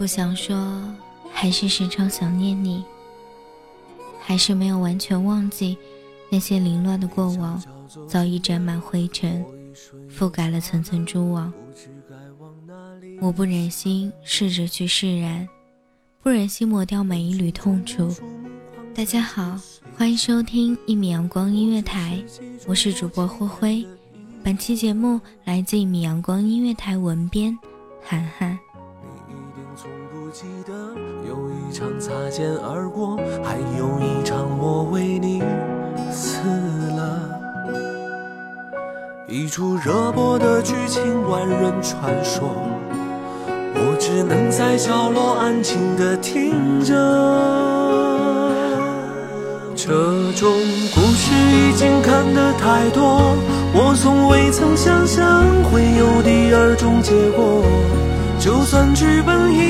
不想说，还是时常想念你，还是没有完全忘记那些凌乱的过往，早已沾满灰尘，覆盖了层层蛛网。我不忍心试着去释然，不忍心抹掉每一缕痛楚。大家好，欢迎收听一米阳光音乐台，我是主播灰灰。本期节目来自一米阳光音乐台文编涵涵。一场擦肩而过，还有一场我为你死了。一出热播的剧情，万人传说，我只能在角落安静的听着。这种故事已经看得太多，我从未曾想象会有第二种结果。就算剧本应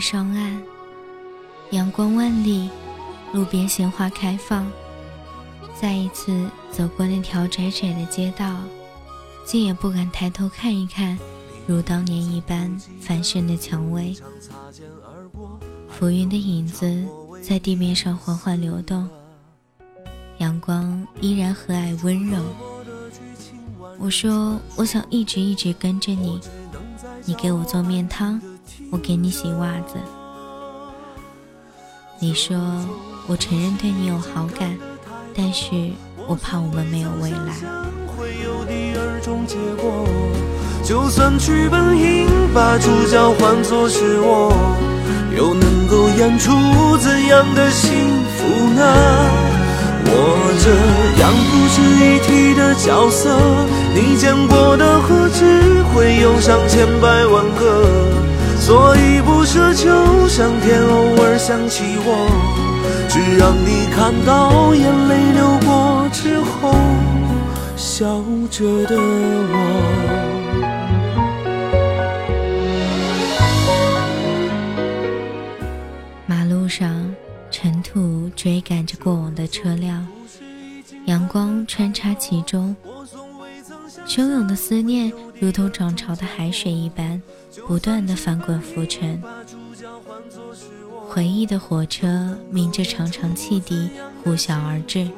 上岸，阳光万里，路边鲜花开放。再一次走过那条窄窄的街道，竟也不敢抬头看一看，如当年一般繁盛的蔷薇。浮云的影子在地面上缓缓流动，阳光依然和蔼温柔。我说，我想一直一直跟着你，你给我做面汤。我给你洗袜子，你说我承认对你有好感，但是我怕我们没有未来。就算剧本应把主角换作是我，又能够演出怎样的幸福呢？我这样不值一提的角色，你见过的何止会有上千百万个？所以不奢求上天偶尔想起我，只让你看到眼泪流过之后，笑着的我。马路上，尘土追赶着过往的车辆，阳光穿插其中。汹涌的思念，如同涨潮的海水一般，不断的翻滚浮沉。回忆的火车鸣着长长汽笛，呼啸而至。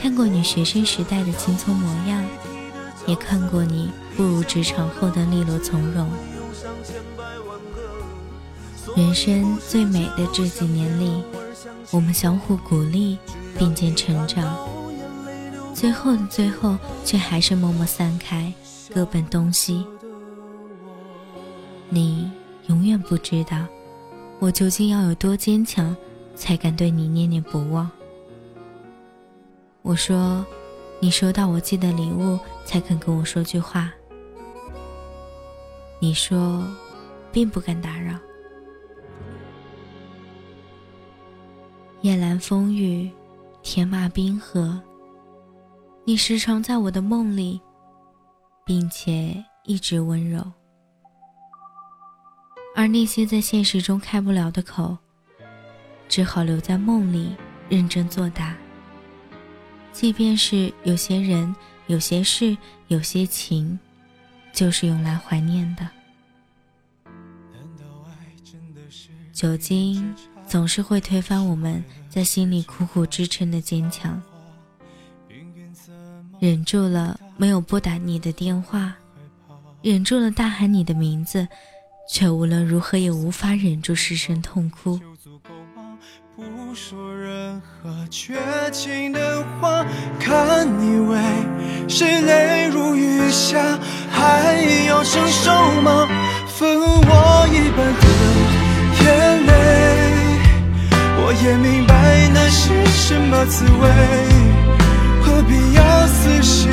看过你学生时代的青葱模样，也看过你步入职场后的利落从容。人生最美的这几年里，我们相互鼓励，并肩成长。最后的最后，却还是默默散开，各奔东西。你永远不知道，我究竟要有多坚强，才敢对你念念不忘。我说：“你收到我寄的礼物才肯跟我说句话。”你说：“并不敢打扰。”夜阑风雨，铁马冰河。你时常在我的梦里，并且一直温柔。而那些在现实中开不了的口，只好留在梦里认真作答。即便是有些人、有些事、有些情，就是用来怀念的。酒精总是会推翻我们在心里苦苦支撑的坚强。忍住了没有拨打你的电话，忍住了大喊你的名字，却无论如何也无法忍住失声痛哭。不说任何绝情的话，看你为谁泪如雨下，还要承受吗？分我一半的眼泪，我也明白那是什么滋味。何必要死心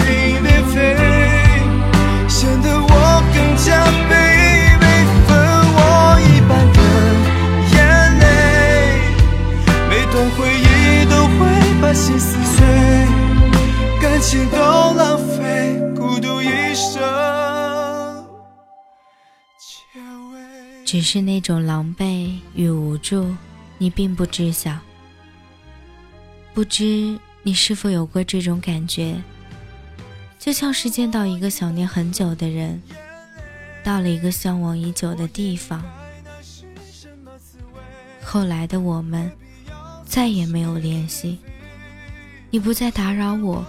心撕碎，感情都浪费，孤独一生。只是那种狼狈与无助，你并不知晓，不知。你是否有过这种感觉？就像是见到一个想念很久的人，到了一个向往已久的地方。后来的我们再也没有联系，你不再打扰我，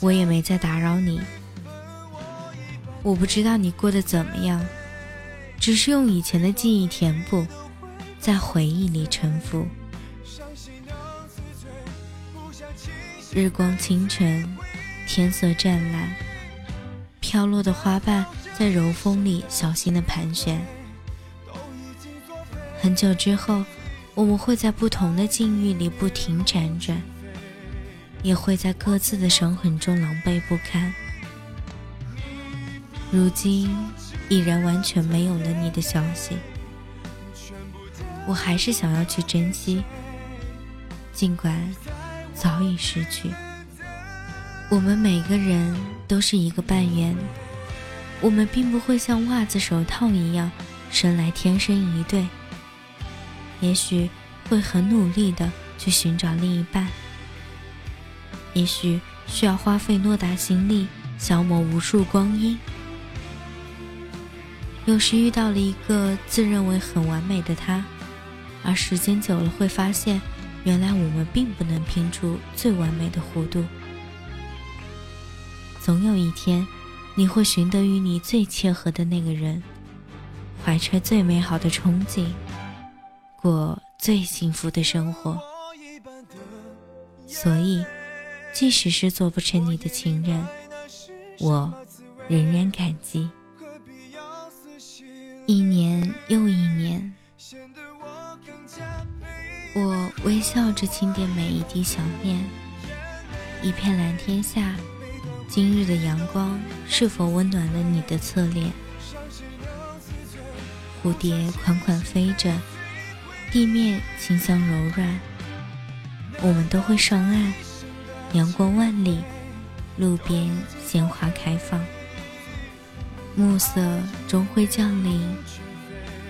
我也没再打扰你。我不知道你过得怎么样，只是用以前的记忆填补，在回忆里沉浮。日光清晨，天色湛蓝，飘落的花瓣在柔风里小心的盘旋。很久之后，我们会在不同的境遇里不停辗转，也会在各自的伤痕中狼狈不堪。如今，已然完全没有了你的消息，我还是想要去珍惜，尽管。早已失去。我们每个人都是一个半圆，我们并不会像袜子、手套一样生来天生一对。也许会很努力的去寻找另一半，也许需要花费诺大心力，消磨无数光阴。有时遇到了一个自认为很完美的他，而时间久了会发现。原来我们并不能拼出最完美的弧度。总有一天，你会寻得与你最切合的那个人，怀揣最美好的憧憬，过最幸福的生活。所以，即使是做不成你的情人，我仍然感激。一年又一年。我微笑着清点每一滴想念。一片蓝天下，今日的阳光是否温暖了你的侧脸？蝴蝶款款飞着，地面清香柔软。我们都会上岸，阳光万里，路边鲜花开放。暮色终会降临，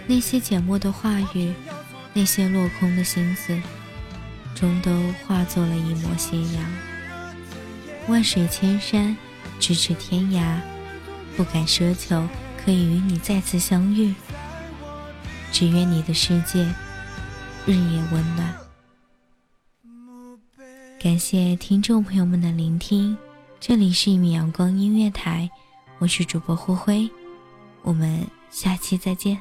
那些缄默的话语。那些落空的心思，终都化作了一抹斜阳。万水千山，咫尺天涯，不敢奢求可以与你再次相遇，只愿你的世界日夜温暖。感谢听众朋友们的聆听，这里是一米阳光音乐台，我是主播灰灰，我们下期再见。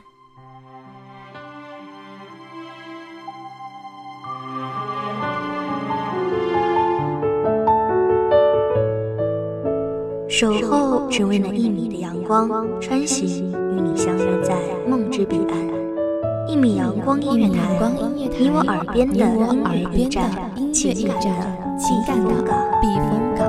守候只为那一米的阳光，穿行与你相约在梦之彼岸。一米阳光音乐台，你我耳边的音乐驿站，情感的避风港。